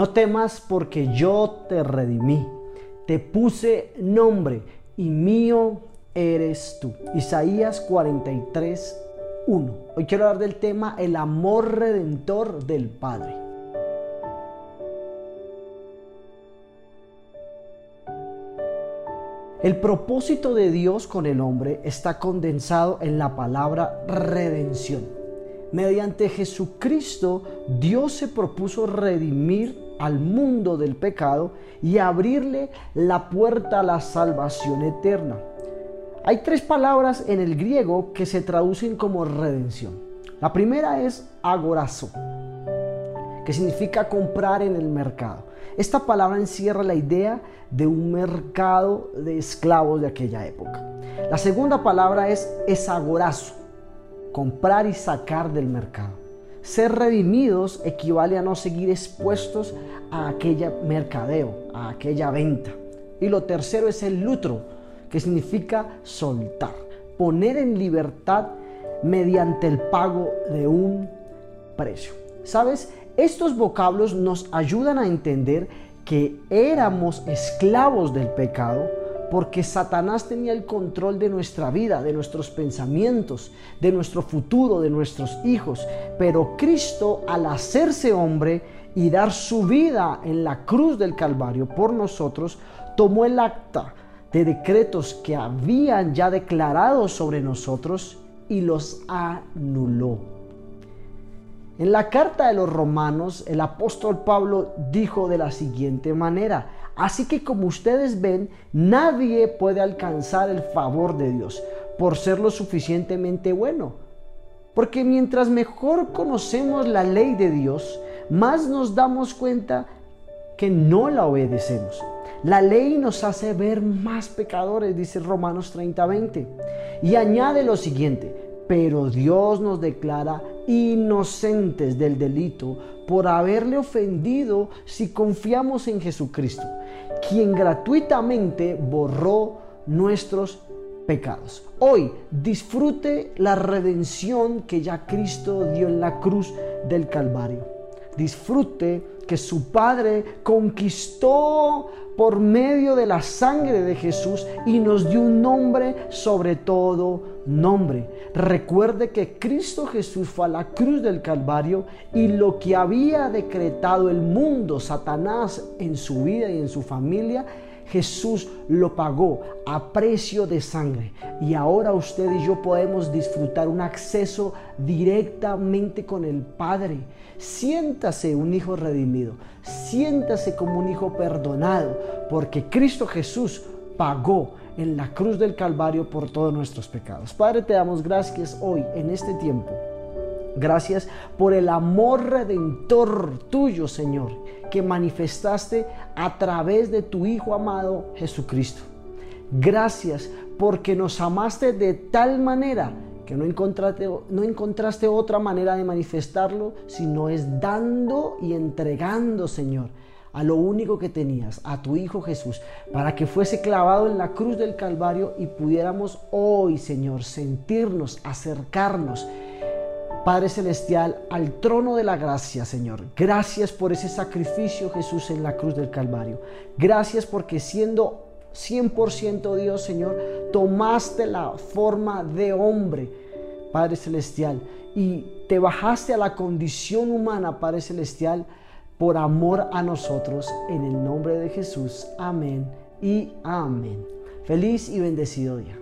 No temas porque yo te redimí, te puse nombre y mío eres tú. Isaías 43, 1. Hoy quiero hablar del tema el amor redentor del Padre. El propósito de Dios con el hombre está condensado en la palabra redención. Mediante Jesucristo, Dios se propuso redimir al mundo del pecado y abrirle la puerta a la salvación eterna. Hay tres palabras en el griego que se traducen como redención. La primera es agorazo, que significa comprar en el mercado. Esta palabra encierra la idea de un mercado de esclavos de aquella época. La segunda palabra es esagorazo, comprar y sacar del mercado. Ser redimidos equivale a no seguir expuestos a aquella mercadeo, a aquella venta. Y lo tercero es el lutro, que significa soltar, poner en libertad mediante el pago de un precio. ¿Sabes? Estos vocablos nos ayudan a entender que éramos esclavos del pecado porque Satanás tenía el control de nuestra vida, de nuestros pensamientos, de nuestro futuro, de nuestros hijos. Pero Cristo, al hacerse hombre y dar su vida en la cruz del Calvario por nosotros, tomó el acta de decretos que habían ya declarado sobre nosotros y los anuló. En la carta de los romanos, el apóstol Pablo dijo de la siguiente manera, así que como ustedes ven, nadie puede alcanzar el favor de Dios por ser lo suficientemente bueno. Porque mientras mejor conocemos la ley de Dios, más nos damos cuenta que no la obedecemos. La ley nos hace ver más pecadores, dice Romanos 30:20. Y añade lo siguiente, pero Dios nos declara inocentes del delito por haberle ofendido si confiamos en Jesucristo, quien gratuitamente borró nuestros pecados. Hoy disfrute la redención que ya Cristo dio en la cruz del Calvario. Disfrute que su Padre conquistó por medio de la sangre de Jesús y nos dio un nombre sobre todo nombre. Recuerde que Cristo Jesús fue a la cruz del Calvario y lo que había decretado el mundo, Satanás, en su vida y en su familia, Jesús lo pagó a precio de sangre y ahora usted y yo podemos disfrutar un acceso directamente con el Padre. Siéntase un hijo redimido, siéntase como un hijo perdonado, porque Cristo Jesús pagó en la cruz del Calvario por todos nuestros pecados. Padre, te damos gracias hoy, en este tiempo. Gracias por el amor redentor tuyo, Señor, que manifestaste a través de tu Hijo amado Jesucristo. Gracias porque nos amaste de tal manera que no encontraste, no encontraste otra manera de manifestarlo, sino es dando y entregando, Señor a lo único que tenías, a tu Hijo Jesús, para que fuese clavado en la cruz del Calvario y pudiéramos hoy, Señor, sentirnos, acercarnos, Padre Celestial, al trono de la gracia, Señor. Gracias por ese sacrificio, Jesús, en la cruz del Calvario. Gracias porque siendo 100% Dios, Señor, tomaste la forma de hombre, Padre Celestial, y te bajaste a la condición humana, Padre Celestial, por amor a nosotros, en el nombre de Jesús. Amén y amén. Feliz y bendecido día.